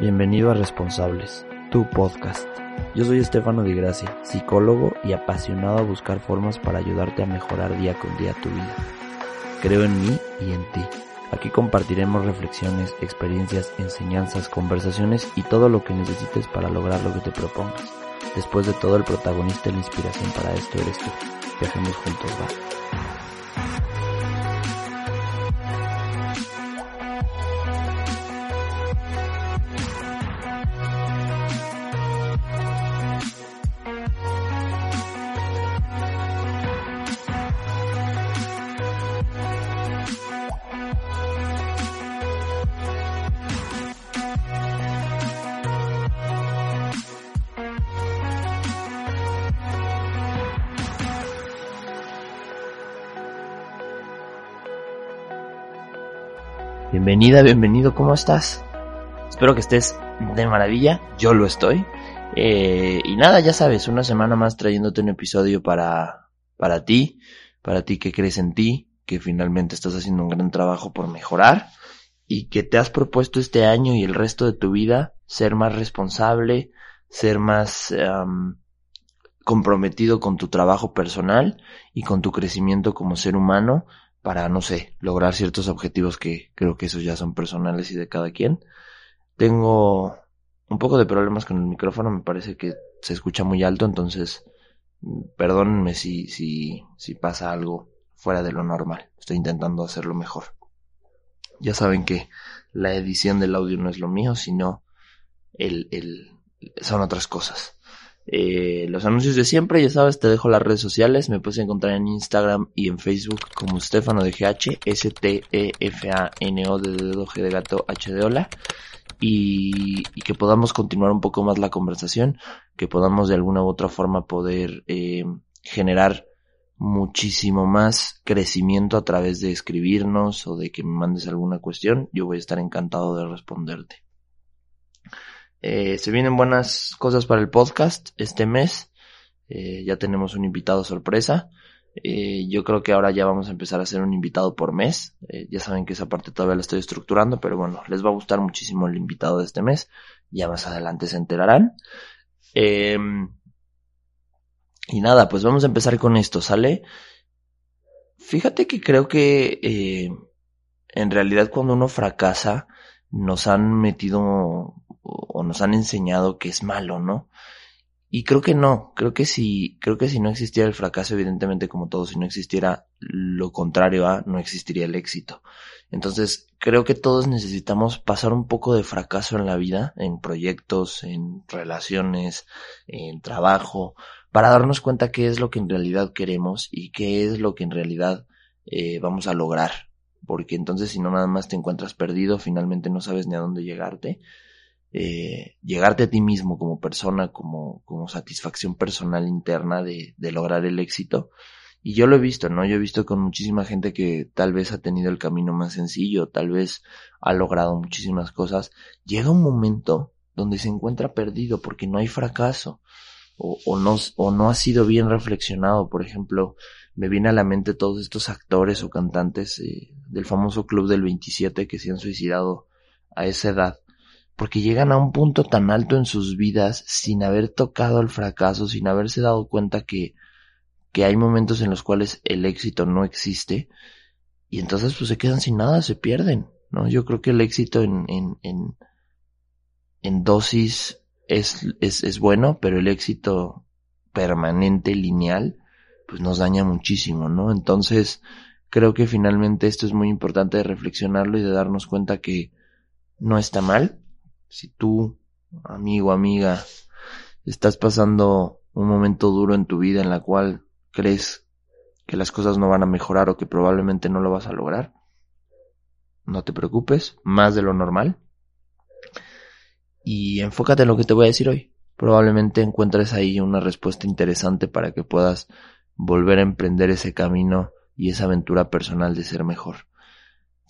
Bienvenido a Responsables, tu podcast. Yo soy Estefano Di Gracia, psicólogo y apasionado a buscar formas para ayudarte a mejorar día con día tu vida. Creo en mí y en ti. Aquí compartiremos reflexiones, experiencias, enseñanzas, conversaciones y todo lo que necesites para lograr lo que te propongas. Después de todo, el protagonista y la inspiración para esto eres tú. Viajemos juntos, va. Bienvenida, bienvenido, ¿cómo estás? Espero que estés de maravilla, yo lo estoy. Eh, y nada, ya sabes, una semana más trayéndote un episodio para, para ti, para ti que crees en ti, que finalmente estás haciendo un gran trabajo por mejorar y que te has propuesto este año y el resto de tu vida ser más responsable, ser más comprometido con tu trabajo personal y con tu crecimiento como ser humano para, no sé, lograr ciertos objetivos que creo que esos ya son personales y de cada quien. Tengo un poco de problemas con el micrófono, me parece que se escucha muy alto, entonces perdónenme si, si, si pasa algo fuera de lo normal. Estoy intentando hacerlo mejor. Ya saben que la edición del audio no es lo mío, sino el, el, son otras cosas. Eh, los anuncios de siempre, ya sabes, te dejo las redes sociales, me puedes encontrar en Instagram y en Facebook como Stefano de GH, S-T-E-F-A-N-O de dedo G de gato H de hola, y, que podamos continuar un poco más la conversación, que podamos de alguna u otra forma poder eh, generar muchísimo más crecimiento a través de escribirnos o de que me mandes alguna cuestión, yo voy a estar encantado de responderte. Eh, se vienen buenas cosas para el podcast este mes. Eh, ya tenemos un invitado sorpresa. Eh, yo creo que ahora ya vamos a empezar a hacer un invitado por mes. ya saben que esa parte todavía la estoy estructurando, pero bueno, les va a gustar muchísimo el invitado de este mes. Ya más adelante se enterarán. Em, y nada, pues vamos a empezar con esto, ¿sale? Fíjate que creo que en realidad cuando uno fracasa, nos han metido o nos han enseñado que es malo, ¿no? Y creo que no, creo que si, creo que si no existiera el fracaso, evidentemente como todo, si no existiera lo contrario a, no existiría el éxito. Entonces, creo que todos necesitamos pasar un poco de fracaso en la vida, en proyectos, en relaciones, en trabajo, para darnos cuenta qué es lo que en realidad queremos y qué es lo que en realidad eh, vamos a lograr. Porque entonces si no nada más te encuentras perdido, finalmente no sabes ni a dónde llegarte eh, llegarte a ti mismo como persona, como, como satisfacción personal interna de, de lograr el éxito. Y yo lo he visto, ¿no? Yo he visto con muchísima gente que tal vez ha tenido el camino más sencillo, tal vez ha logrado muchísimas cosas. Llega un momento donde se encuentra perdido porque no hay fracaso o, o, no, o no ha sido bien reflexionado. Por ejemplo, me viene a la mente todos estos actores o cantantes eh, del famoso Club del 27 que se han suicidado a esa edad porque llegan a un punto tan alto en sus vidas sin haber tocado el fracaso, sin haberse dado cuenta que, que hay momentos en los cuales el éxito no existe y entonces pues se quedan sin nada, se pierden, ¿no? Yo creo que el éxito en, en, en, en dosis es, es, es bueno, pero el éxito permanente, lineal, pues nos daña muchísimo, ¿no? Entonces, creo que finalmente esto es muy importante de reflexionarlo y de darnos cuenta que no está mal, si tú, amigo, amiga, estás pasando un momento duro en tu vida en la cual crees que las cosas no van a mejorar o que probablemente no lo vas a lograr, no te preocupes, más de lo normal. Y enfócate en lo que te voy a decir hoy. Probablemente encuentres ahí una respuesta interesante para que puedas volver a emprender ese camino y esa aventura personal de ser mejor.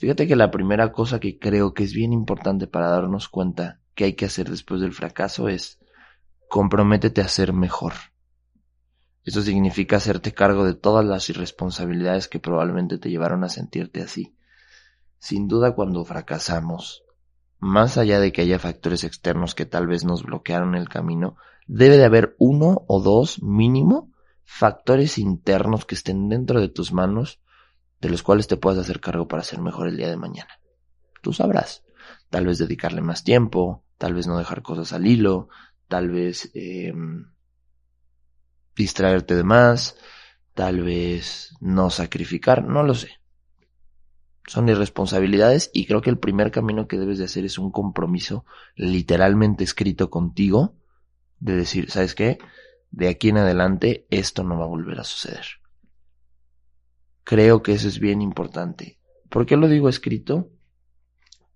Fíjate que la primera cosa que creo que es bien importante para darnos cuenta que hay que hacer después del fracaso es comprométete a ser mejor. Eso significa hacerte cargo de todas las irresponsabilidades que probablemente te llevaron a sentirte así. Sin duda cuando fracasamos, más allá de que haya factores externos que tal vez nos bloquearon el camino, debe de haber uno o dos mínimo factores internos que estén dentro de tus manos de los cuales te puedas hacer cargo para ser mejor el día de mañana. Tú sabrás. Tal vez dedicarle más tiempo, tal vez no dejar cosas al hilo, tal vez eh, distraerte de más, tal vez no sacrificar, no lo sé. Son irresponsabilidades y creo que el primer camino que debes de hacer es un compromiso literalmente escrito contigo de decir, ¿sabes qué? De aquí en adelante esto no va a volver a suceder. Creo que eso es bien importante. ¿Por qué lo digo escrito?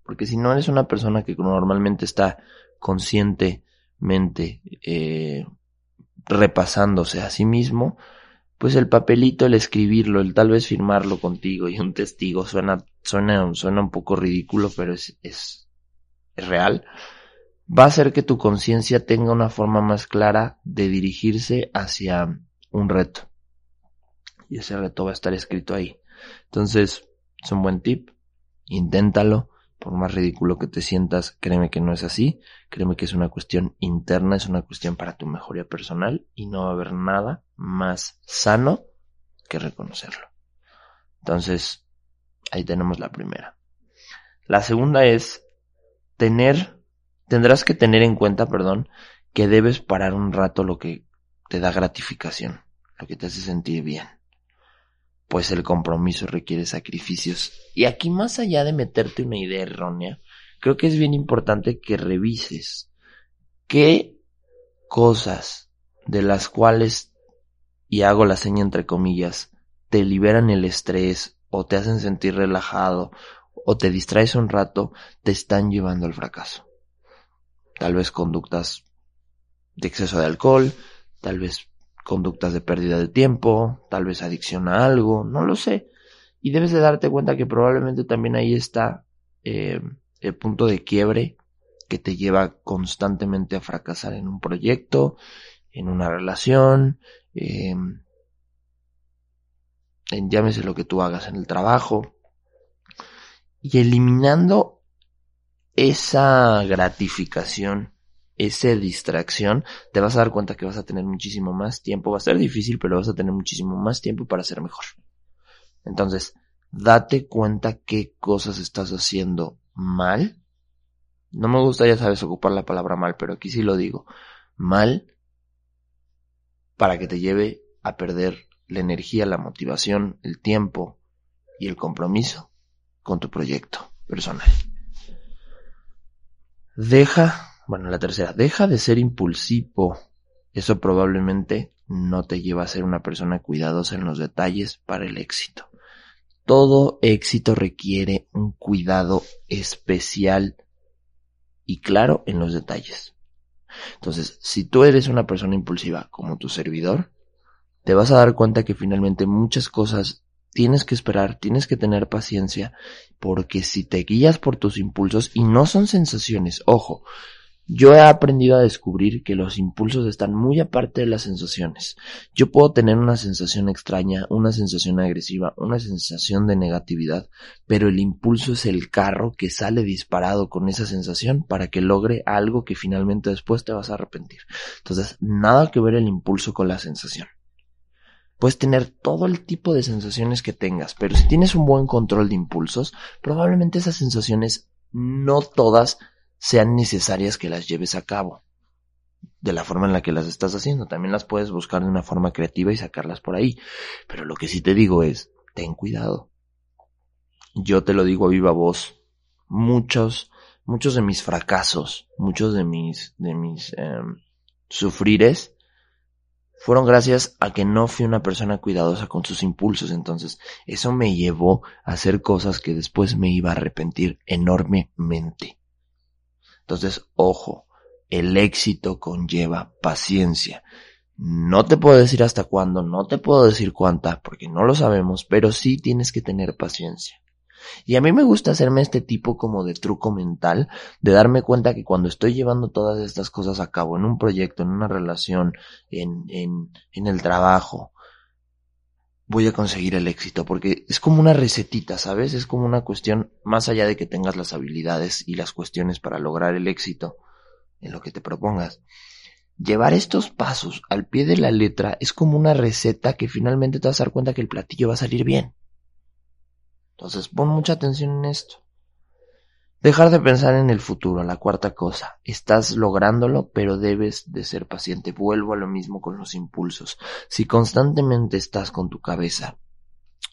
Porque si no eres una persona que normalmente está conscientemente eh, repasándose a sí mismo, pues el papelito, el escribirlo, el tal vez firmarlo contigo y un testigo suena, suena, suena un poco ridículo, pero es, es, es real. Va a hacer que tu conciencia tenga una forma más clara de dirigirse hacia un reto. Y ese reto va a estar escrito ahí. Entonces, es un buen tip. Inténtalo por más ridículo que te sientas, créeme que no es así, créeme que es una cuestión interna, es una cuestión para tu mejoría personal y no va a haber nada más sano que reconocerlo. Entonces, ahí tenemos la primera. La segunda es tener, tendrás que tener en cuenta, perdón, que debes parar un rato lo que te da gratificación, lo que te hace sentir bien pues el compromiso requiere sacrificios. Y aquí más allá de meterte una idea errónea, creo que es bien importante que revises qué cosas de las cuales, y hago la seña entre comillas, te liberan el estrés o te hacen sentir relajado o te distraes un rato, te están llevando al fracaso. Tal vez conductas de exceso de alcohol, tal vez conductas de pérdida de tiempo, tal vez adicción a algo, no lo sé. Y debes de darte cuenta que probablemente también ahí está eh, el punto de quiebre que te lleva constantemente a fracasar en un proyecto, en una relación, em, en llámese lo que tú hagas en el trabajo. Y eliminando esa gratificación esa distracción, te vas a dar cuenta que vas a tener muchísimo más tiempo. Va a ser difícil, pero vas a tener muchísimo más tiempo para ser mejor. Entonces, date cuenta qué cosas estás haciendo mal. No me gusta, ya sabes, ocupar la palabra mal, pero aquí sí lo digo. Mal para que te lleve a perder la energía, la motivación, el tiempo y el compromiso con tu proyecto personal. Deja bueno, la tercera, deja de ser impulsivo. Eso probablemente no te lleva a ser una persona cuidadosa en los detalles para el éxito. Todo éxito requiere un cuidado especial y claro en los detalles. Entonces, si tú eres una persona impulsiva como tu servidor, te vas a dar cuenta que finalmente muchas cosas tienes que esperar, tienes que tener paciencia, porque si te guías por tus impulsos, y no son sensaciones, ojo, yo he aprendido a descubrir que los impulsos están muy aparte de las sensaciones. Yo puedo tener una sensación extraña, una sensación agresiva, una sensación de negatividad, pero el impulso es el carro que sale disparado con esa sensación para que logre algo que finalmente después te vas a arrepentir. Entonces, nada que ver el impulso con la sensación. Puedes tener todo el tipo de sensaciones que tengas, pero si tienes un buen control de impulsos, probablemente esas sensaciones no todas sean necesarias que las lleves a cabo de la forma en la que las estás haciendo. También las puedes buscar de una forma creativa y sacarlas por ahí. Pero lo que sí te digo es, ten cuidado. Yo te lo digo a viva voz. Muchos, muchos de mis fracasos, muchos de mis, de mis em, sufrires, fueron gracias a que no fui una persona cuidadosa con sus impulsos. Entonces, eso me llevó a hacer cosas que después me iba a arrepentir enormemente. Entonces, ojo, el éxito conlleva paciencia. No te puedo decir hasta cuándo, no te puedo decir cuánta, porque no lo sabemos, pero sí tienes que tener paciencia. Y a mí me gusta hacerme este tipo como de truco mental, de darme cuenta que cuando estoy llevando todas estas cosas a cabo, en un proyecto, en una relación, en, en, en el trabajo, voy a conseguir el éxito, porque es como una recetita, ¿sabes? Es como una cuestión, más allá de que tengas las habilidades y las cuestiones para lograr el éxito en lo que te propongas. Llevar estos pasos al pie de la letra es como una receta que finalmente te vas a dar cuenta que el platillo va a salir bien. Entonces pon mucha atención en esto. Dejar de pensar en el futuro, la cuarta cosa. Estás lográndolo, pero debes de ser paciente. Vuelvo a lo mismo con los impulsos. Si constantemente estás con tu cabeza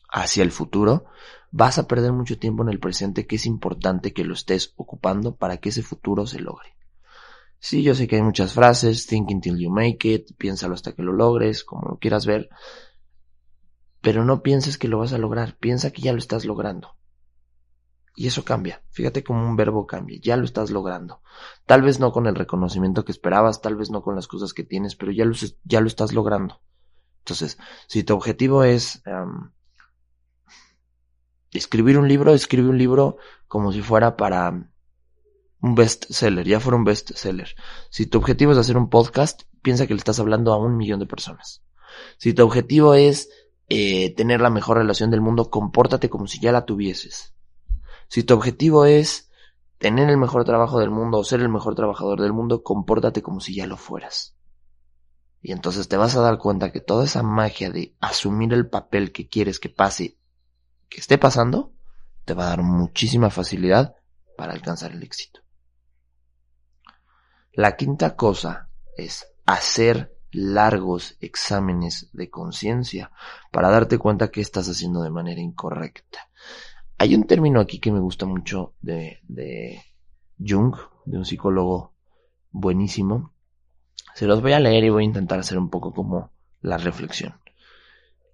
hacia el futuro, vas a perder mucho tiempo en el presente que es importante que lo estés ocupando para que ese futuro se logre. Sí, yo sé que hay muchas frases, think until you make it, piénsalo hasta que lo logres, como lo quieras ver, pero no pienses que lo vas a lograr, piensa que ya lo estás logrando. Y eso cambia. Fíjate cómo un verbo cambia. Ya lo estás logrando. Tal vez no con el reconocimiento que esperabas, tal vez no con las cosas que tienes, pero ya lo, estás logrando. Entonces, si tu objetivo es escribir un libro, escribe un libro como si fuera para un bestseller, ya fuera un bestseller. Si tu objetivo es hacer un podcast, piensa que le estás hablando a un millón de personas. Si tu objetivo es eh, tener la mejor relación del mundo, compórtate como si ya la tuvieses. Si tu objetivo es tener el mejor trabajo del mundo o ser el mejor trabajador del mundo, compórtate como si ya lo fueras. Y entonces te vas a dar cuenta que toda esa magia de asumir el papel que quieres que pase, que esté pasando, te va a dar muchísima facilidad para alcanzar el éxito. La quinta cosa es hacer largos exámenes de conciencia para darte cuenta que estás haciendo de manera incorrecta. Hay un término aquí que me gusta mucho de, Jung, de un psicólogo buenísimo. Se los voy a leer y voy a intentar hacer un poco como la reflexión.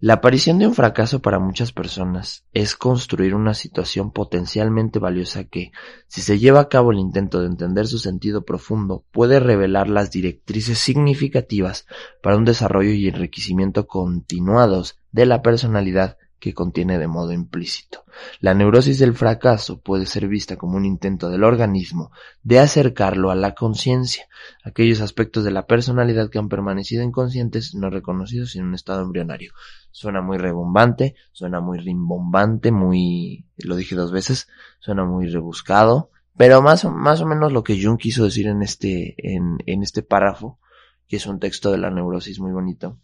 La aparición de un fracaso para muchas personas es construir una situación potencialmente valiosa que, si se lleva a cabo el intento de entender su sentido profundo, puede revelar las directrices significativas para un desarrollo y enriquecimiento continuados de la personalidad que contiene de modo implícito. La neurosis del fracaso puede ser vista como un intento del organismo de acercarlo a la conciencia, aquellos aspectos de la personalidad que han permanecido inconscientes no reconocidos en un estado embrionario. Suena muy rebombante, suena muy rimbombante, muy, lo dije dos veces, suena muy rebuscado, pero más, más o menos lo que Jung quiso decir en este, en, en este párrafo, que es un texto de la neurosis muy bonito,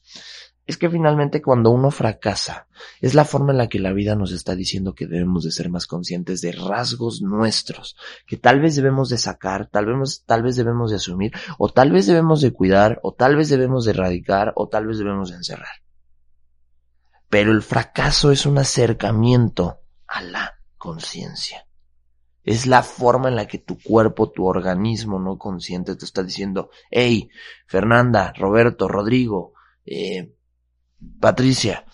es que finalmente cuando uno fracasa, es la forma en la que la vida nos está diciendo que debemos de ser más conscientes de rasgos nuestros, que tal vez debemos de sacar, tal vez, tal vez debemos de asumir, o tal vez debemos de cuidar, o tal vez debemos de erradicar, o tal vez debemos de encerrar. Pero el fracaso es un acercamiento a la conciencia. Es la forma en la que tu cuerpo, tu organismo no consciente te está diciendo, hey, Fernanda, Roberto, Rodrigo, eh, Patricia,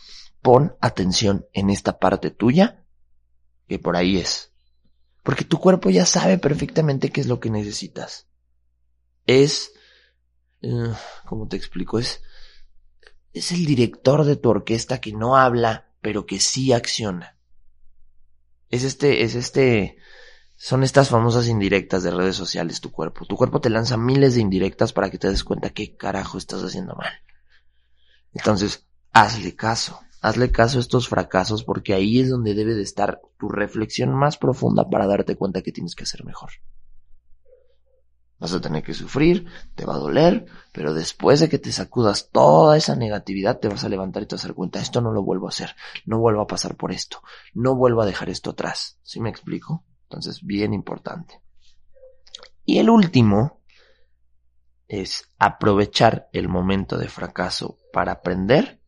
pon atención en esta parte tuya, que por ahí es. Porque tu cuerpo ya sabe perfectamente qué es lo que necesitas. Es, uh, ¿cómo te explico? Es, es el director de tu orquesta que no habla, pero que sí acciona. Es este, es este, son estas famosas indirectas de redes sociales tu cuerpo. Tu cuerpo te lanza miles de indirectas para que te des cuenta qué carajo estás haciendo mal. Entonces, hazle caso, hazle caso a estos fracasos porque ahí es donde debe de estar tu reflexión más profunda para darte cuenta que tienes que hacer mejor. Vas a tener que sufrir, te va a doler, pero después de que te sacudas toda esa negatividad, te vas a levantar y te vas a dar cuenta, esto no lo vuelvo a hacer, no vuelvo a pasar por esto, no vuelvo a dejar esto atrás. ¿Sí me explico? Entonces, bien importante. Y el último es aprovechar el momento de fracaso para aprender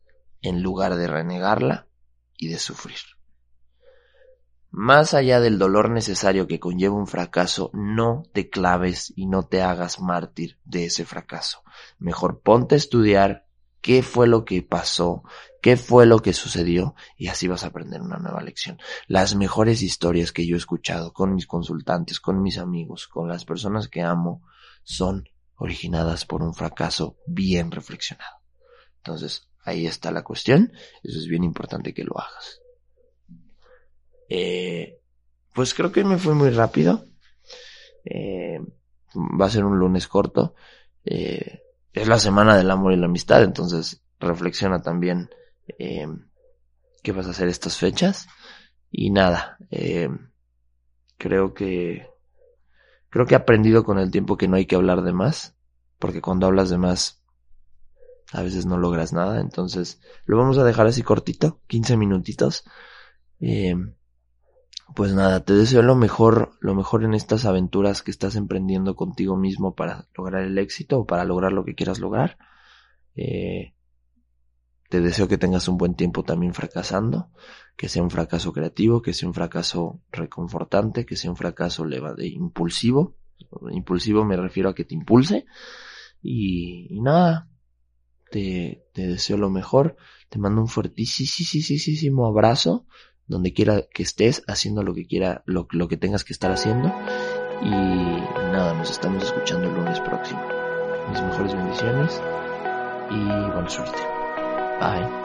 en lugar de renegarla y de sufrir. Más allá del dolor necesario que conlleva un fracaso, no te claves y no te hagas mártir de ese fracaso. Mejor ponte a estudiar qué fue lo que pasó, qué fue lo que sucedió y así vas a aprender una nueva lección. Las mejores historias que yo he escuchado con mis consultantes, con mis amigos, con las personas que amo, son originadas por un fracaso bien reflexionado. Entonces, Ahí está la cuestión. Eso es bien importante que lo hagas. Eh, pues creo que me fue muy rápido. Eh, va a ser un lunes corto. Eh, es la semana del amor y la amistad, entonces reflexiona también qué vas a hacer estas fechas. Y nada, creo que creo que he aprendido con el tiempo que no hay que hablar de más, porque cuando hablas de más a veces no logras nada, entonces lo vamos a dejar así cortito, 15 minutitos. Eh, pues nada, te deseo lo mejor, lo mejor en estas aventuras que estás emprendiendo contigo mismo para lograr el éxito o para lograr lo que quieras lograr. Eh, te deseo que tengas un buen tiempo también fracasando, que sea un fracaso creativo, que sea un fracaso reconfortante, que sea un fracaso de impulsivo. Impulsivo me refiero a que te impulse. Y, nada, te, deseo lo mejor. Te mando un fuertísimo abrazo donde quiera que estés, haciendo lo que quiera, lo que tengas que estar haciendo. Y nada, nos estamos escuchando el lunes próximo. Mis mejores bendiciones y buena suerte. Bye.